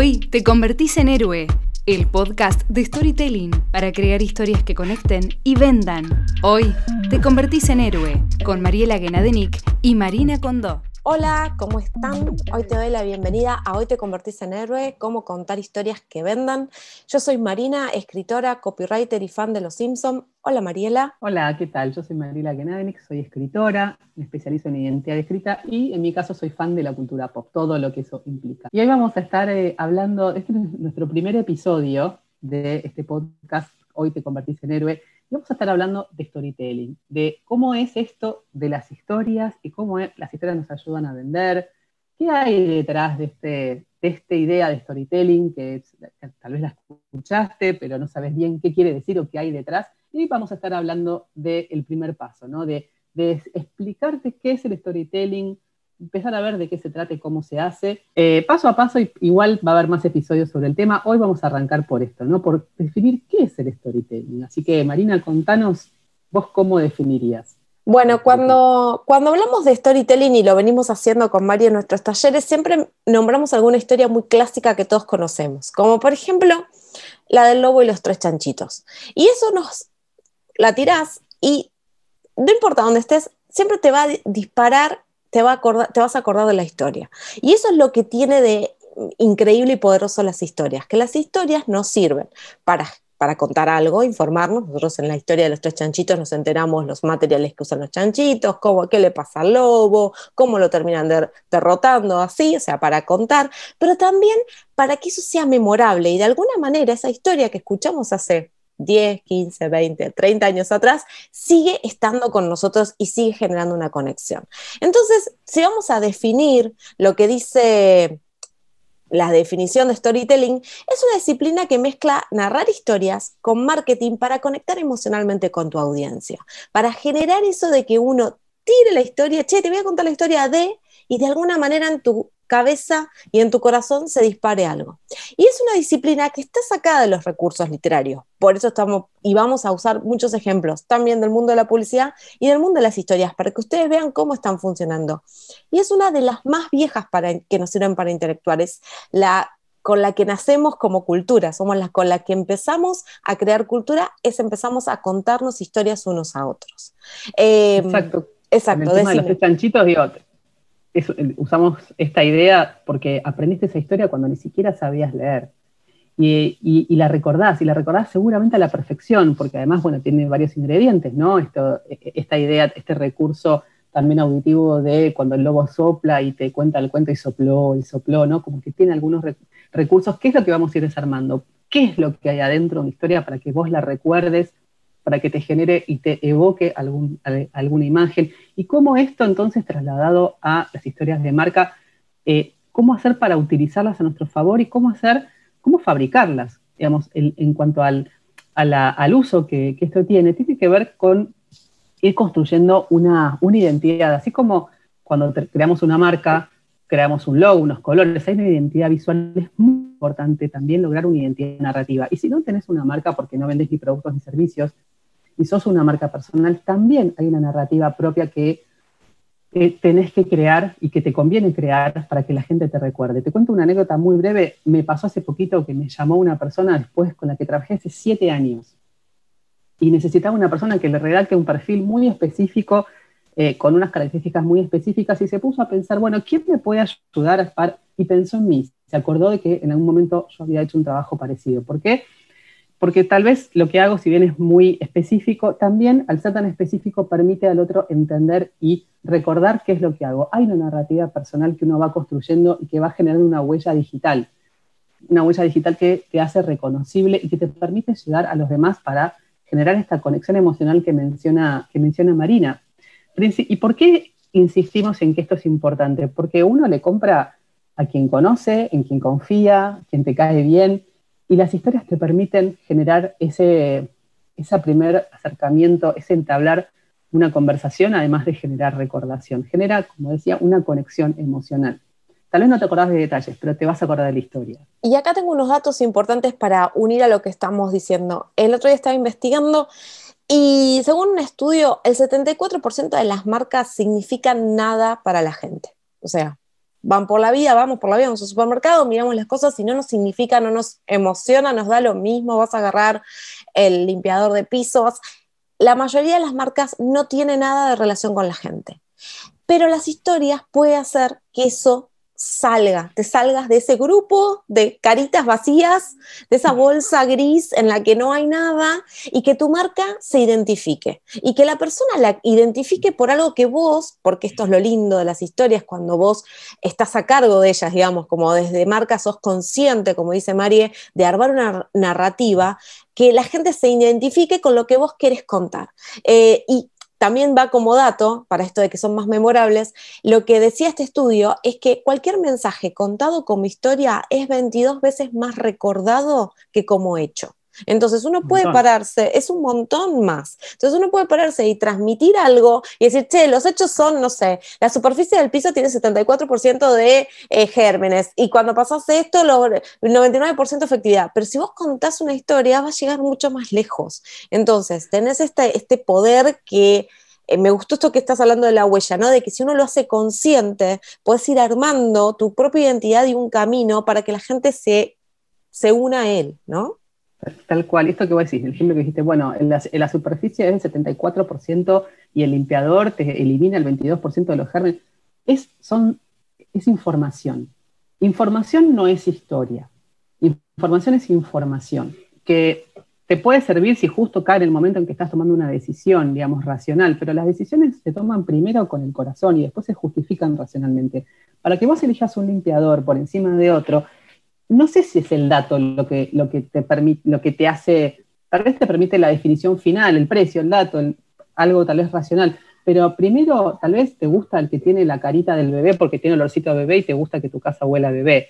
Hoy te convertís en héroe, el podcast de storytelling para crear historias que conecten y vendan. Hoy te convertís en héroe con Mariela Guenadenic y Marina Condó. Hola, ¿cómo están? Hoy te doy la bienvenida a Hoy te convertís en héroe, cómo contar historias que vendan. Yo soy Marina, escritora, copywriter y fan de Los Simpson. Hola Mariela. Hola, ¿qué tal? Yo soy Mariela Genadenik, soy escritora, me especializo en identidad escrita y en mi caso soy fan de la cultura pop, todo lo que eso implica. Y hoy vamos a estar eh, hablando, este es nuestro primer episodio de este podcast, Hoy te convertís en héroe, y vamos a estar hablando de storytelling, de cómo es esto de las historias y cómo las historias nos ayudan a vender, qué hay detrás de, este, de esta idea de storytelling que, tal vez la escuchaste, pero no sabes bien qué quiere decir o qué hay detrás. Y vamos a estar hablando del primer paso, ¿no? de, de explicarte qué es el storytelling, empezar a ver de qué se trata y cómo se hace. Eh, paso a paso, igual va a haber más episodios sobre el tema. Hoy vamos a arrancar por esto, ¿no? Por definir qué es el storytelling. Así que, Marina, contanos vos cómo definirías. Bueno, cuando, cuando hablamos de storytelling y lo venimos haciendo con Mario en nuestros talleres, siempre nombramos alguna historia muy clásica que todos conocemos, como por ejemplo la del lobo y los tres chanchitos. Y eso nos la tirás y no importa dónde estés, siempre te va a disparar te, va te vas a acordar de la historia. Y eso es lo que tiene de increíble y poderoso las historias, que las historias nos sirven para, para contar algo, informarnos. Nosotros en la historia de los tres chanchitos nos enteramos los materiales que usan los chanchitos, cómo, qué le pasa al lobo, cómo lo terminan derrotando, así, o sea, para contar, pero también para que eso sea memorable y de alguna manera esa historia que escuchamos hace 10, 15, 20, 30 años atrás, sigue estando con nosotros y sigue generando una conexión. Entonces, si vamos a definir lo que dice la definición de storytelling, es una disciplina que mezcla narrar historias con marketing para conectar emocionalmente con tu audiencia, para generar eso de que uno tire la historia, che, te voy a contar la historia de, y de alguna manera en tu cabeza y en tu corazón se dispare algo. Y es una disciplina que está sacada de los recursos literarios. Por eso estamos y vamos a usar muchos ejemplos también del mundo de la publicidad y del mundo de las historias para que ustedes vean cómo están funcionando. Y es una de las más viejas para, que nos sirven para intelectuar. Es la con la que nacemos como cultura, somos las con la que empezamos a crear cultura, es empezamos a contarnos historias unos a otros. Em, exacto. Exacto. el tema de los chanchitos, digo, usamos esta idea porque aprendiste esa historia cuando ni siquiera sabías leer. Y, la recordás, y la recordás seguramente a la perfección, porque además, bueno, tiene varios ingredientes, ¿no? Esto, e, e, esta idea, este recurso también auditivo de cuando el lobo sopla y te cuenta el cuento y sopló, y sopló, ¿no? Como que tiene algunos recursos. ¿Qué es lo que vamos a ir desarmando? ¿Qué es lo que hay adentro de una historia para que vos la recuerdes para que te genere y te evoque algún, alguna imagen. Y cómo esto entonces trasladado a las historias de marca, eh, cómo hacer para utilizarlas a nuestro favor y cómo hacer, cómo fabricarlas, digamos, en cuanto al, al uso que, esto tiene, tiene que ver con ir construyendo una, una identidad, así como cuando creamos una marca, creamos un logo, unos colores, hay una identidad visual, es muy importante también lograr una identidad narrativa. Y si no tenés una marca porque no vendés ni productos ni servicios, y sos una marca personal, también hay una narrativa propia que tenés que crear y que te conviene crear para que la gente te recuerde. Te cuento una anécdota muy breve. Me pasó hace poquito que me llamó una persona después con la que trabajé hace siete años y necesitaba una persona que le redacte un perfil muy específico, eh, con unas características muy específicas, y se puso a pensar, bueno, ¿quién me puede ayudar? A y pensó en mí. Se acordó de que en algún momento yo había hecho un trabajo parecido. ¿Por qué? Tal vez lo que hago, si bien es muy específico, también al ser tan específico permite al otro entender y recordar qué es lo que hago. Hay una narrativa personal que uno va construyendo y que va generando una huella digital, una huella digital que te hace reconocible y que te permite llegar a los demás para generar esta conexión emocional que menciona, que menciona Marina. ¿Y por qué insistimos en que esto es importante? Porque uno le compra a quien conoce, en quien confía, quien te cae bien, y las historias te permiten generar ese, ese primer acercamiento, ese entablar una conversación, además de generar recordación. Genera, como decía, una conexión emocional. Tal vez no te acordás de detalles, pero te vas a acordar de la historia. Y acá tengo unos datos importantes para unir a lo que estamos diciendo. El otro día estaba investigando y según un estudio, el 74% de las marcas significan nada para la gente. O sea, van por la vida, vamos por la vida, vamos al supermercado, miramos las cosas y no nos significa, no nos emociona, nos da lo mismo, vas a agarrar el limpiador de pisos. La mayoría de las marcas no tiene nada de relación con la gente. Pero las historias puede hacer que eso salga, te salgas de ese grupo de caritas vacías, de esa bolsa gris en la que no hay nada y que tu marca se identifique y que la persona la identifique por algo que vos, porque esto es lo lindo de las historias, cuando vos estás a cargo de ellas, digamos, como desde marca sos consciente, como dice Marie, de armar una narrativa, que la gente se identifique con lo que vos querés contar. Eh, y también va como dato, para esto de que son más memorables, lo que decía este estudio es que cualquier mensaje contado como historia es 22 veces más recordado que como hecho. Entonces uno puede pararse, es un montón más. Entonces uno puede pararse y transmitir algo y decir, che, los hechos son, no sé, la superficie del piso tiene 74% de eh, gérmenes y cuando pasas esto, lo, 99% efectividad. Pero si vos contás una historia, va a llegar mucho más lejos. Entonces, tenés este, este poder que... Eh, me gustó esto que estás hablando de la huella, ¿no? De que si uno lo hace consciente, puedes ir armando tu propia identidad y un camino para que la gente se, se una a él, ¿no? Tal cual, esto que vos decís, el ejemplo que dijiste, bueno, en la, superficie es el 74% y el limpiador te elimina el 22% de los gérmenes, es, son, es información. Información no es historia, información es información, que te puede servir si justo cae en el momento en que estás tomando una decisión, digamos, racional, pero las decisiones se toman primero con el corazón y después se justifican racionalmente. Para que vos elijas un limpiador por encima de otro, no sé si es el dato lo que, lo que, te, permite, lo que te hace, tal vez te permite la definición final, el precio, el dato, algo tal vez racional, pero primero tal vez te gusta el que tiene la carita del bebé porque tiene olorcito de bebé y te gusta que tu casa huela a bebé.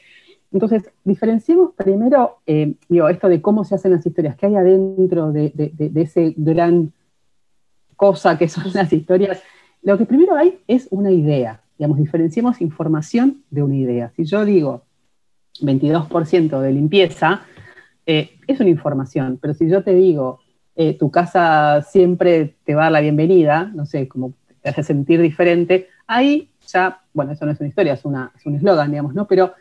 Entonces, diferenciemos primero, eh, digo, esto de cómo se hacen las historias, qué hay adentro de, de ese gran cosa que son las historias. Lo que primero hay es una idea, digamos, diferenciemos información de una idea. Si yo digo, 22% de limpieza, eh, es una información, pero si yo te digo, eh, tu casa siempre te va a dar la bienvenida, no sé, como te hace sentir diferente, ahí ya, bueno, eso no es una historia, es, es un eslogan, digamos, ¿no? Pero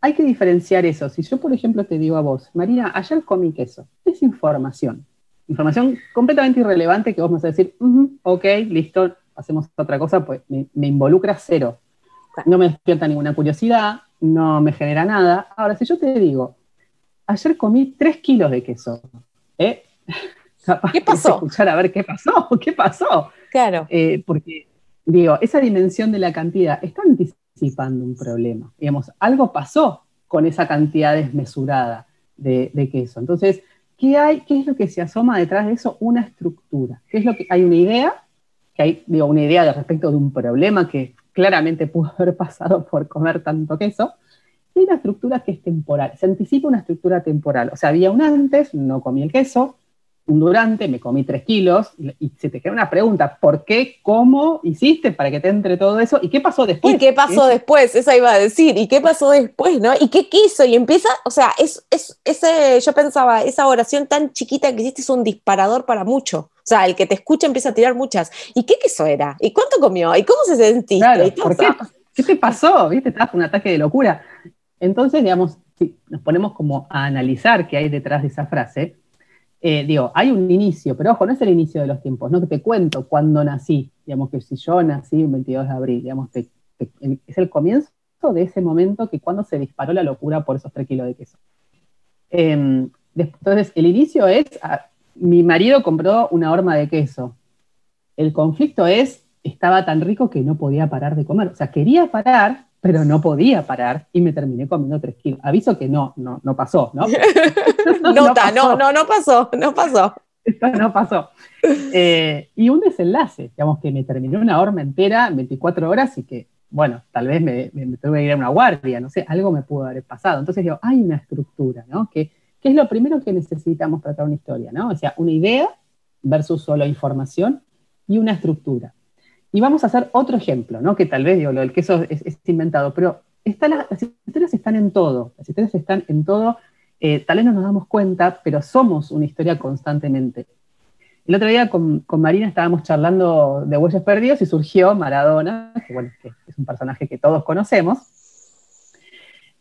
hay que diferenciar eso. Si yo, por ejemplo, te digo a vos, María, ayer comí queso, es información. Información completamente irrelevante que vos vas a decir, ok, listo, hacemos otra cosa, pues me involucra cero. No me despierta ninguna curiosidad, no me genera nada. Ahora, si yo te digo, ayer comí 3 kilos de queso, ¿eh? ¿Qué pasó? Escuchar a ver qué pasó, qué pasó. Claro. Eh, porque, digo, esa dimensión de la cantidad está anticipando un problema. Digamos, algo pasó con esa cantidad desmesurada de, de queso. Entonces, ¿qué hay? ¿Qué es lo que se asoma detrás de eso? Una estructura. ¿Qué es lo que hay una idea? Que hay, digo, una idea de respecto de un problema que claramente pudo haber pasado por comer tanto queso, y hay una estructura que es temporal, se anticipa una estructura temporal, o sea, había un antes, no comí el queso, un durante, me comí tres kilos, y, se te queda una pregunta, ¿por qué, cómo hiciste para que te entre todo eso? ¿Y qué pasó después? ¿Y qué pasó después? Esa iba a decir, ¿y qué pasó después, no? ¿Y qué quiso? Y empieza, o sea, es, es, ese, yo pensaba, esa oración tan chiquita que hiciste es un disparador para mucho. O sea, el que te escucha empieza a tirar muchas. ¿Y qué queso era? ¿Y cuánto comió? ¿Y cómo se sentiste? ¿por qué? ¿Qué te pasó? ¿Viste? Estabas un ataque de locura. Entonces, digamos, si nos ponemos como a analizar qué hay detrás de esa frase, eh, digo, hay un inicio, pero ojo, no es el inicio de los tiempos, no que te cuento cuándo nací, digamos que si yo nací el 22 de abril, digamos, es el comienzo de ese momento que cuando se disparó la locura por esos 3 kilos de queso. Em, entonces, el inicio es, mi marido compró una horma de queso. El conflicto es, estaba tan rico que no podía parar de comer. O sea, quería parar, pero no podía parar y me terminé comiendo tres kilos. Aviso que no, no, no pasó, ¿no? Nota, no, no, no, pasó, no pasó. Esto no pasó. Eh, y un desenlace, digamos que me terminó una horma entera en 24 horas y que, bueno, tal vez me, tuve que ir a una guardia, no sé, algo me pudo haber pasado. Entonces digo, hay una estructura, ¿no? Que, que es lo primero que necesitamos para tratar una historia, ¿no? O sea, una idea versus solo información y una estructura. Y vamos a hacer otro ejemplo, ¿no? que tal vez digo, lo queso es, inventado, pero las historias están en todo, las historias están en todo, eh, tal vez no nos damos cuenta, pero somos una historia constantemente. El otro día con, Marina estábamos charlando de Huellas Perdidos y surgió Maradona, que, bueno, es un personaje que todos conocemos,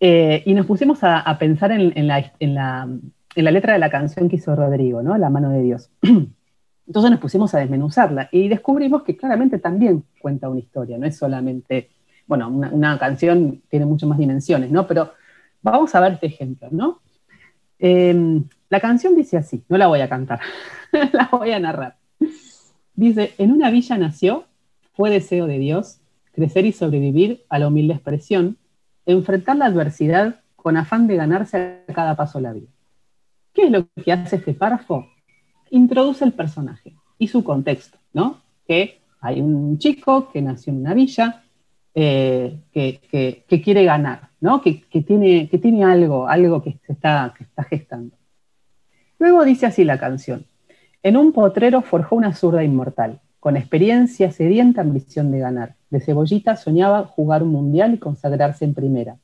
eh, y nos pusimos a, pensar en, la, letra de la canción que hizo Rodrigo, ¿no? La mano de Dios. Entonces nos pusimos a desmenuzarla y descubrimos que claramente también cuenta una historia, no es solamente, bueno, una, canción tiene muchas más dimensiones, ¿no? Pero vamos a ver este ejemplo, ¿no? Em, la canción dice así, no la voy a cantar, la voy a narrar. Dice, en una villa nació, fue deseo de Dios, crecer y sobrevivir a la humilde expresión, enfrentar la adversidad con afán de ganarse a cada paso la vida. ¿Qué es lo que hace este párrafo? Introduce el personaje y su contexto, ¿no? Que hay un chico que nació en una villa, eh, que, quiere ganar, ¿no? Que, tiene, que tiene algo, algo que, se está, que está gestando. Luego dice así la canción. En un potrero forjó una zurda inmortal, con experiencia sedienta ambición de ganar. De cebollita soñaba jugar un mundial y consagrarse en primera.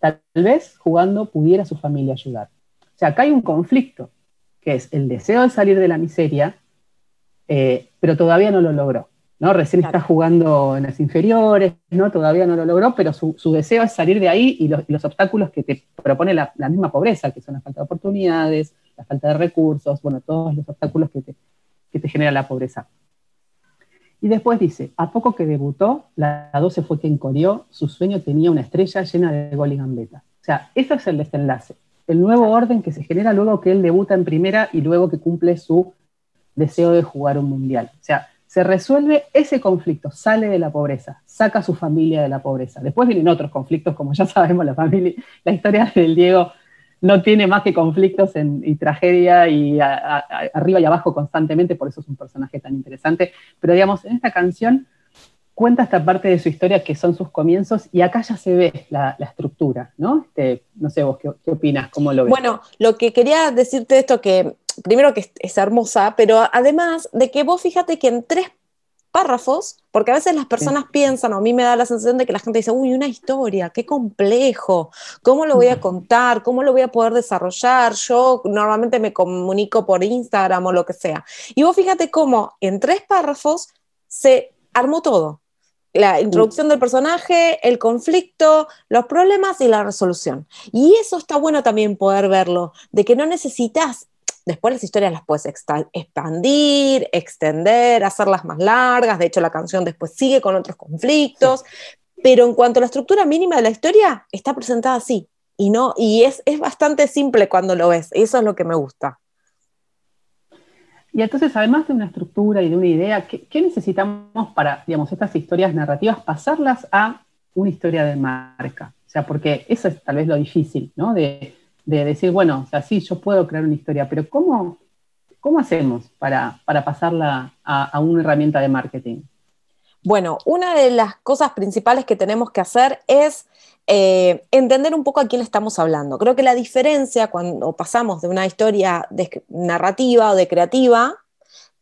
Tal vez jugando pudiera su familia ayudar. O sea, acá hay un conflicto, que es el deseo de salir de la miseria, eh, pero todavía no lo logró. ¿no? Recién está jugando en las inferiores, ¿no? todavía no lo logró, pero su, deseo es salir de ahí y los, obstáculos que te propone la, misma pobreza, que son la falta de oportunidades, la falta de recursos, bueno, todos los obstáculos que te, que te genera la pobreza. Y después dice, a poco que debutó, la 12 fue quien corrió, su sueño tenía una estrella llena de gol y gambeta. O sea, ese es el desenlace, el nuevo orden que se genera luego que él debuta en primera y luego que cumple su deseo de jugar un mundial. O sea, se resuelve ese conflicto, sale de la pobreza, saca a su familia de la pobreza. Después vienen otros conflictos, como ya sabemos, la familia, la historia del Diego no tiene más que conflictos y tragedia y arriba y abajo constantemente, por eso es un personaje tan interesante. Pero digamos, en esta canción cuenta esta parte de su historia que son sus comienzos y acá ya se ve la, estructura, ¿no? Este, no sé vos qué, opinas, cómo lo ves. Bueno, lo que quería decirte esto que primero que es hermosa, pero además de que vos fíjate que en tres párrafos, porque a veces las personas piensan, o a mí me da la sensación de que la gente dice, uy, una historia, qué complejo, ¿cómo lo voy a contar? ¿Cómo lo voy a poder desarrollar? Yo normalmente me comunico por Instagram o lo que sea. Y vos fíjate cómo en tres párrafos se armó todo. La introducción del personaje, el conflicto, los problemas y la resolución. Y eso está bueno también poder verlo, de que no necesitas Después las historias las puedes expandir, extender, hacerlas más largas. De hecho, la canción después sigue con otros conflictos. Pero en cuanto a la estructura mínima de la historia, está presentada así. Y, no, y es, bastante simple cuando lo ves. Eso es lo que me gusta. Y entonces, además de una estructura y de una idea, ¿qué, necesitamos para, digamos, estas historias narrativas, pasarlas a una historia de marca? O sea, porque eso es tal vez lo difícil, ¿no? De, de decir, bueno, o sí, yo puedo crear una historia, pero ¿cómo, cómo hacemos para, pasarla a, una herramienta de marketing? Bueno, una de las cosas principales que tenemos que hacer es eh, entender un poco a quién estamos hablando. Creo que la diferencia cuando pasamos de una historia narrativa o de creativa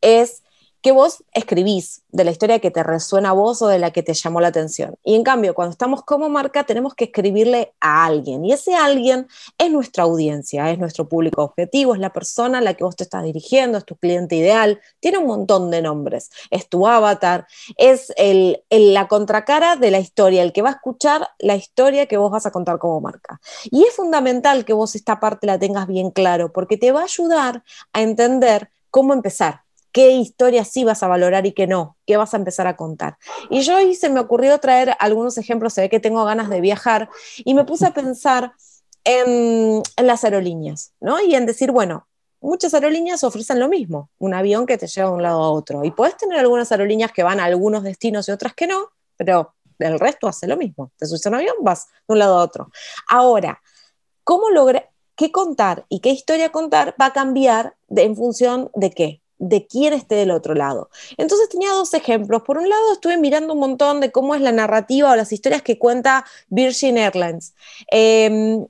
es que vos escribís de la historia que te resuena a vos o de la que te llamó la atención. Y en cambio, cuando estamos como marca, tenemos que escribirle a alguien. Y ese alguien es nuestra audiencia, es nuestro público objetivo, es la persona a la que vos te estás dirigiendo, es tu cliente ideal. Tiene un montón de nombres. Es tu avatar, es el, la contracara de la historia, el que va a escuchar la historia que vos vas a contar como marca. Y es fundamental que vos esta parte la tengas bien claro, porque te va a ayudar a entender cómo empezar qué historia sí vas a valorar y qué no, qué vas a empezar a contar. Y yo ahí se me ocurrió traer algunos ejemplos, se ve que tengo ganas de viajar, y me puse a pensar en, las aerolíneas, ¿no? Y en decir, bueno, muchas aerolíneas ofrecen lo mismo, un avión que te lleva de un lado a otro. Y puedes tener algunas aerolíneas que van a algunos destinos y otras que no, pero el resto hace lo mismo. Te subes a un avión, vas de un lado a otro. Ahora, ¿cómo lograr qué contar y qué historia contar va a cambiar en función de qué? De quién esté del otro lado. Entonces tenía dos ejemplos. Por un lado, estuve mirando un montón de cómo es la narrativa o las historias que cuenta Virgin Airlines. Em,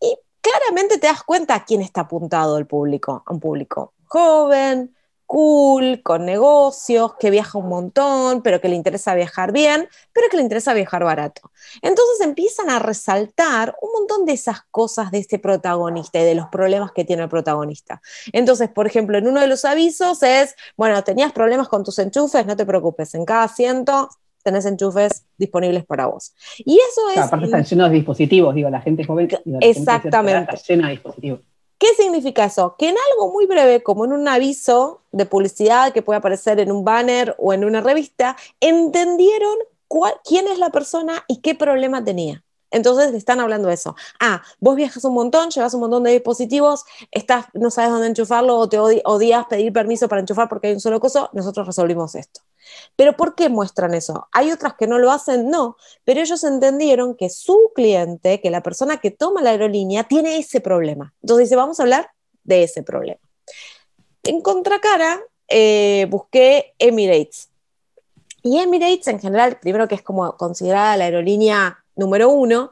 y claramente te das cuenta a quién está apuntado el público, un público joven, cool, con negocios, que viaja un montón, pero que le interesa viajar bien, pero que le interesa viajar barato. Entonces empiezan a resaltar un montón de esas cosas de este protagonista y de los problemas que tiene el protagonista. Entonces, por ejemplo, en uno de los avisos es, bueno, tenías problemas con tus enchufes, no te preocupes, en cada asiento tenés enchufes disponibles para vos. Y eso es... aparte están llenos de dispositivos, digo, la gente joven... exactamente. está llena de dispositivos. ¿Qué significa eso? Que en algo muy breve, como en un aviso de publicidad que puede aparecer en un banner o en una revista, entendieron quién es la persona y qué problema tenía. Entonces le están hablando eso. Ah, vos viajas un montón, llevas un montón de dispositivos, estás, no sabes dónde enchufarlo o te odias pedir permiso para enchufar porque hay un solo coso, nosotros resolvimos esto. Pero ¿por qué muestran eso? ¿Hay otras que no lo hacen? No, pero ellos entendieron que su cliente, que la persona que toma la aerolínea, tiene ese problema. Entonces dice, vamos a hablar de ese problema. En contracara, eh, busqué Emirates. Y Emirates en general, primero que es como considerada la aerolínea número uno,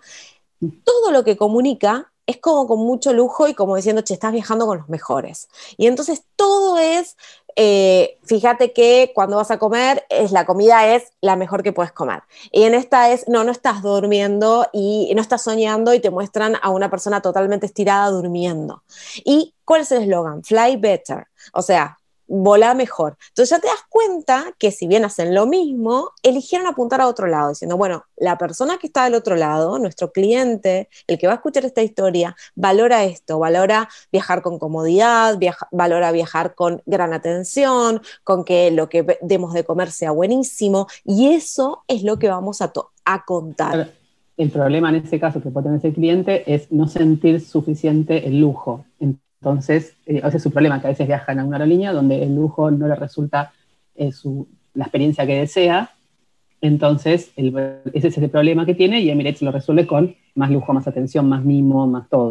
todo lo que comunica es como con mucho lujo y como diciendo, che, estás viajando con los mejores. Y entonces todo es eh, fíjate que cuando vas a comer, es, la comida es la mejor que puedes comer. Y en esta es, no, no estás durmiendo y no estás soñando y te muestran a una persona totalmente estirada durmiendo. ¿Y cuál es el eslogan? Fly better. O sea, volá mejor. Entonces ya te das cuenta que si bien hacen lo mismo, eligieron apuntar a otro lado, diciendo, bueno, la persona que está del otro lado, nuestro cliente, el que va a escuchar esta historia, valora esto, valora viajar con comodidad, valora viajar con gran atención, con que lo que demos de comer sea buenísimo, y eso es lo que vamos a, a contar. El problema en este caso que puede tener ese cliente es no sentir suficiente el lujo. Eh, ese es su problema, que a veces viajan a una aerolínea donde el lujo no le resulta eh, la experiencia que desea. Entonces, ese es el problema que tiene y Emirates lo resuelve con más lujo, más atención, más mimo, más todo.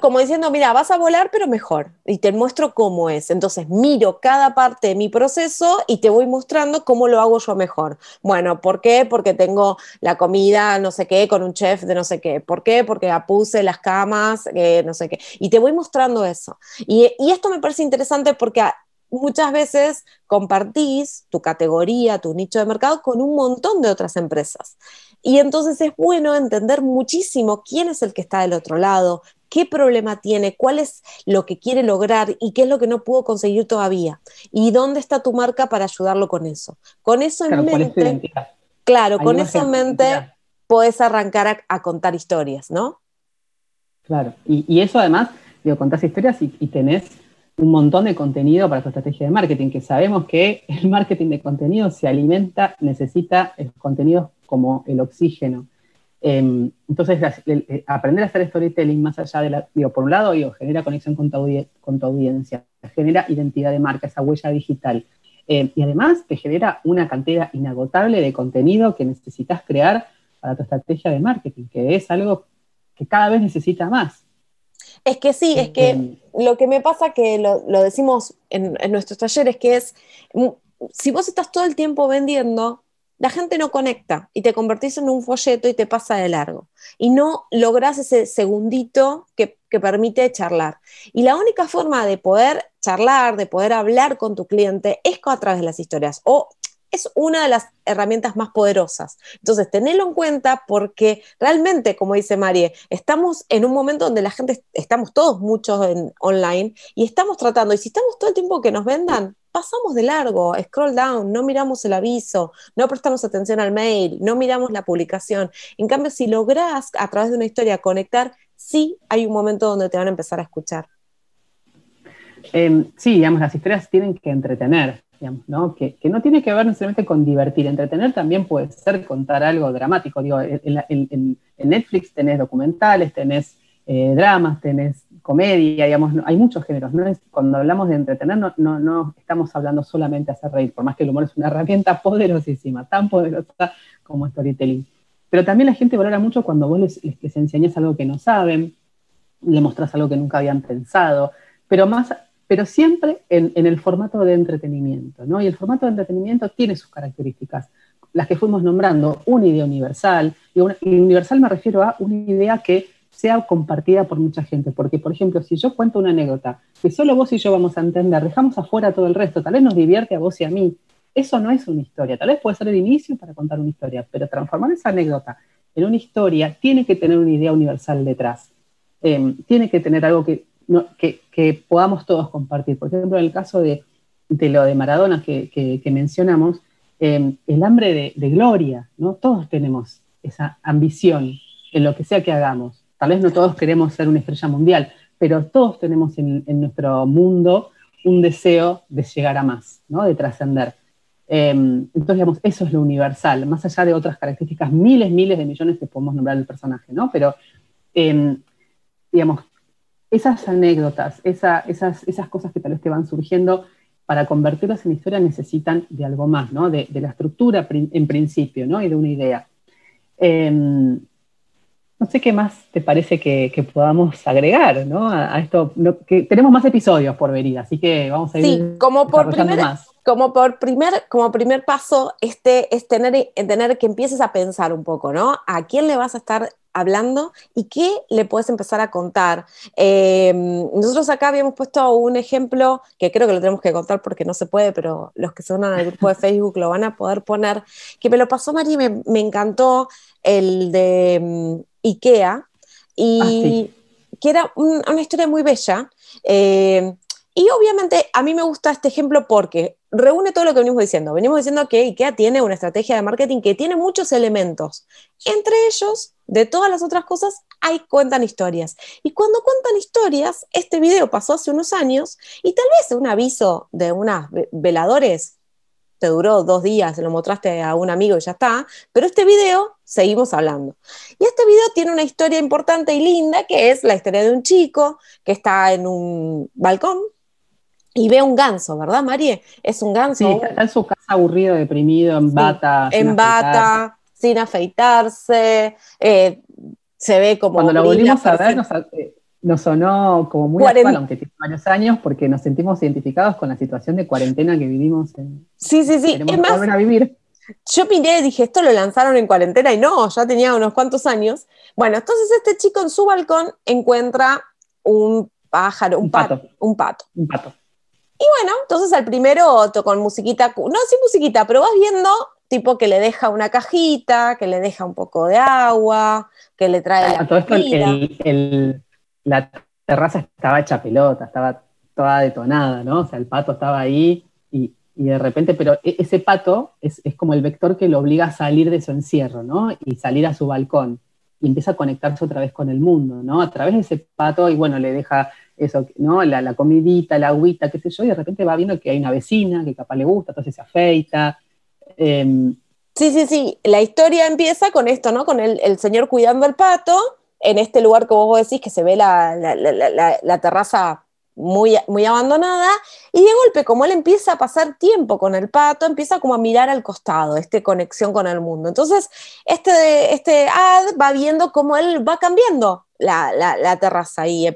Como diciendo, mira, vas a volar, pero mejor. Y te muestro cómo es. Entonces, miro cada parte de mi proceso y te voy mostrando cómo lo hago yo mejor. Bueno, ¿por qué? Porque tengo la comida, no sé qué, con un chef de no sé qué. ¿Por qué? Porque puse las camas, eh, no sé qué. Y te voy mostrando eso. Y esto me parece interesante porque muchas veces compartís tu categoría, tu nicho de mercado con un montón de otras empresas. Y entonces es bueno entender muchísimo quién es el que está del otro lado, qué problema tiene, cuál es lo que quiere lograr y qué es lo que no pudo conseguir todavía. Y dónde está tu marca para ayudarlo con eso. Con eso en mente. Claro, con eso en mente puedes arrancar a, contar historias, ¿no? Claro, y, eso además, digo, contás historias y, y tenés un montón de contenido para tu estrategia de marketing, que sabemos que el marketing de contenido se alimenta, necesita contenidos como el oxígeno. Em, entonces, aprender a hacer storytelling más allá de la, digo, por un lado, digo, genera conexión con tu, con tu audiencia, genera identidad de marca, esa huella digital. Em, y además te genera una cantidad inagotable de contenido que necesitas crear para tu estrategia de marketing, que es algo que cada vez necesita más. Es que sí, es que lo que me pasa que lo, lo decimos en, en, nuestros talleres, que es, mm, si vos estás todo el tiempo vendiendo, la gente no conecta y te convertís en un folleto y te pasa de largo. Y no logras ese segundito que, que, permite charlar. Y la única forma de poder charlar, de poder hablar con tu cliente es a través de las historias. O es una de las herramientas más poderosas. Entonces, tenedlo en cuenta porque realmente, como dice Marie, estamos en un momento donde la gente, estamos todos muchos en online y estamos tratando, y si estamos todo el tiempo que nos vendan, pasamos de largo, scroll down, no miramos el aviso, no prestamos atención al mail, no miramos la publicación. En cambio, si logras a través de una historia conectar, sí hay un momento donde te van a empezar a escuchar. Em, sí, digamos, las historias tienen que entretener. ¿No? Que, no tiene que ver necesariamente con divertir, entretener también puede ser contar algo dramático. Digo, en, Netflix tenés documentales, tenés eh, dramas, tenés comedia, digamos, hay muchos géneros. ¿no? cuando hablamos de entretener, no, estamos hablando solamente de hacer reír, por más que el humor es una herramienta poderosísima, tan poderosa como storytelling. Pero también la gente valora mucho cuando vos les, les, enseñás algo que no saben, le mostrás algo que nunca habían pensado, pero más pero siempre en, el formato de entretenimiento, ¿no? Y el formato de entretenimiento tiene sus características, las que fuimos nombrando, una idea universal, y, universal me refiero a una idea que sea compartida por mucha gente. Porque, por ejemplo, si yo cuento una anécdota que solo vos y yo vamos a entender, dejamos afuera todo el resto, tal vez nos divierte a vos y a mí, eso no es una historia, tal vez puede ser el inicio para contar una historia, pero transformar esa anécdota en una historia tiene que tener una idea universal detrás, em, tiene que tener algo que, que, podamos todos compartir. Por ejemplo, en el caso de, lo de Maradona que, mencionamos, em, el hambre de, gloria, ¿no? Todos tenemos esa ambición en lo que sea que hagamos. Tal vez no todos queremos ser una estrella mundial, pero todos tenemos en, nuestro mundo un deseo de llegar a más, ¿no? de trascender. Em, entonces, digamos, eso es lo universal, más allá de otras características, miles, miles de millones que podemos nombrar el personaje, ¿no? Pero, em, digamos, esas anécdotas, esas, esas cosas que tal vez te van surgiendo, para convertirlas en historia necesitan de algo más, ¿no? De, la estructura en principio, ¿no? Y de una idea. Em, no sé qué más te parece que, podamos agregar ¿no? a, esto. que tenemos más episodios por venir, así que vamos a ir. Sí, como por primer, más. Como por primer, como primer paso, este, es tener, tener que empieces a pensar un poco, ¿no? ¿A quién le vas a estar hablando y qué le puedes empezar a contar. Em, nosotros acá habíamos puesto un ejemplo que creo que lo tenemos que contar porque no se puede, pero los que son al grupo de Facebook lo van a poder poner, que me lo pasó María y me, me encantó el de em, IKEA, y ah, que era una historia muy bella. Eh, y obviamente a mí me gusta este ejemplo porque reúne todo lo que venimos diciendo. Venimos diciendo que IKEA tiene una estrategia de marketing que tiene muchos elementos. Entre ellos, de todas las otras cosas, hay cuentan historias. Y cuando cuentan historias, este video pasó hace unos años y tal vez un aviso de unas veladores te duró dos días, se lo mostraste a un amigo y ya está, pero este video seguimos hablando. Y este video tiene una historia importante y linda, que es la historia de un chico que está en un balcón y ve un ganso, ¿verdad, Marie? Es un ganso. Sí, está en su casa aburrido, deprimido, en bata. En bata, sin afeitarse. Eh, se ve como. Cuando lo volvimos a ver, nos, eh, nos sonó como muy actual, aunque tiene varios años, porque nos sentimos identificados con la situación de cuarentena que vivimos. En, sí, sí, sí. es más, volver a vivir. Yo miré y dije, esto lo lanzaron en cuarentena y no, ya tenía unos cuantos años. Bueno, entonces este chico en su balcón encuentra un pájaro, un, pato, un pato. Un pato. Y bueno, entonces al primero con musiquita, no sin musiquita, pero vas viendo tipo que le deja una cajita, que le deja un poco de agua, que le trae la todo esto el la terraza estaba hecha pelota, estaba toda detonada, ¿no? O sea, el pato estaba ahí y, de repente, pero e, ese pato es, como el vector que lo obliga a salir de su encierro, ¿no? Y salir a su balcón y empieza a conectarse otra vez con el mundo, ¿no? A través de ese pato y bueno, le deja eso, ¿no? La, comidita, la agüita, qué sé yo, y de repente va viendo que hay una vecina que capaz le gusta, entonces se afeita. Em, sí, sí, sí, la historia empieza con esto, ¿no? Con el, señor cuidando al pato en este lugar que vos decís que se ve la, terraza muy, muy abandonada, y de golpe, como él empieza a pasar tiempo con el pato, empieza como a mirar al costado, esta conexión con el mundo. Entonces, este, este ad va viendo cómo él va cambiando la, terraza y,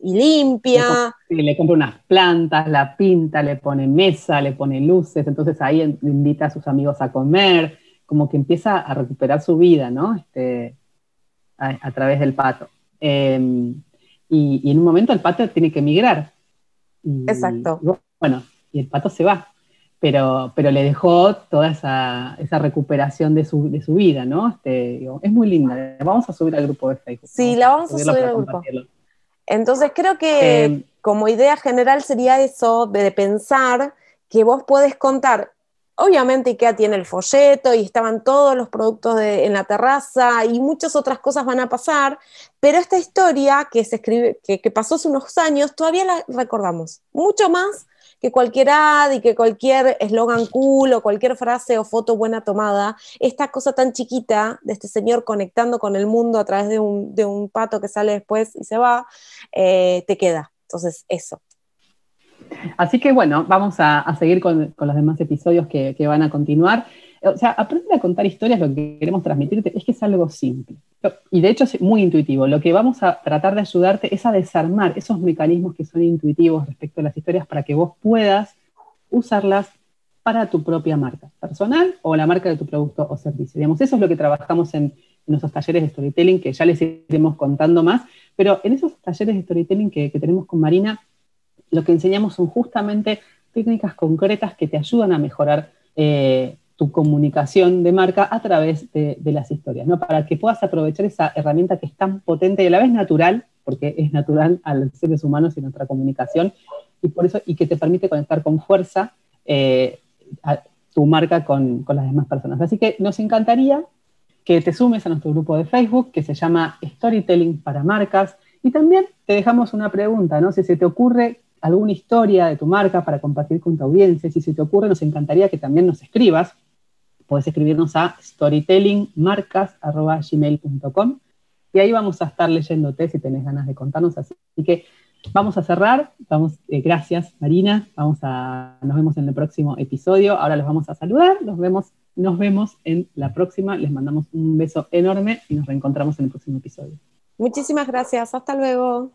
y limpia. Le, le compra unas plantas, la pinta, le pone mesa, le pone luces, entonces ahí invita a sus amigos a comer, como que empieza a recuperar su vida, ¿no? Este, a, través del pato. Em, y, en un momento el pato tiene que emigrar. Exacto. bueno, y el pato se va, pero, pero le dejó toda esa, recuperación de su, vida, ¿no? Este, es muy linda. Vamos a subir al grupo de Facebook. Sí, la vamos a subir al grupo. Entonces creo que em, como idea general sería eso de pensar que vos podés contar. Obviamente IKEA tiene el folleto y estaban todos los productos en la terraza y muchas otras cosas van a pasar, pero esta historia que se escribe, que, pasó hace unos años, todavía la recordamos, mucho más que cualquier ad y que cualquier eslogan cool o cualquier frase o foto buena tomada, esta cosa tan chiquita de este señor conectando con el mundo a través de un, pato que sale después y se va, eh, te queda. Entonces, eso. Así que bueno, vamos a, seguir con, los demás episodios que, van a continuar. O sea, aprender a contar historias, lo que queremos transmitirte es que es algo simple. Y de hecho es muy intuitivo. Lo que vamos a tratar de ayudarte es a desarmar esos mecanismos que son intuitivos respecto a las historias para que vos puedas usarlas para tu propia marca personal o la marca de tu producto o servicio. Digamos, eso es lo que trabajamos en, esos talleres de storytelling que ya les iremos contando más, pero en esos talleres de storytelling que, tenemos con Marina, lo que enseñamos son justamente técnicas concretas que te ayudan a mejorar eh, tu comunicación de marca a través de, las historias, ¿no? Para que puedas aprovechar esa herramienta que es tan potente y a la vez natural, porque es natural a los seres humanos y nuestra comunicación, y por eso, y que te permite conectar con fuerza eh, a tu marca con, con las demás personas. Así que nos encantaría que te sumes a nuestro grupo de Facebook que se llama Storytelling para Marcas. Y también te dejamos una pregunta, ¿no? Si se te ocurre alguna historia de tu marca para compartir con tu audiencia, si se te ocurre, nos encantaría que también nos escribas. Puedes escribirnos a storytellingmarcas.gmail.com y ahí vamos a estar leyéndote si tenés ganas de contarnos. Así que vamos a cerrar. Vamos, eh, gracias, Marina. Vamos a, nos vemos en el próximo episodio. Ahora los vamos a saludar. Nos vemos nos vemos en la próxima. Les mandamos un beso enorme y nos reencontramos en el próximo episodio. Muchísimas gracias. Hasta luego.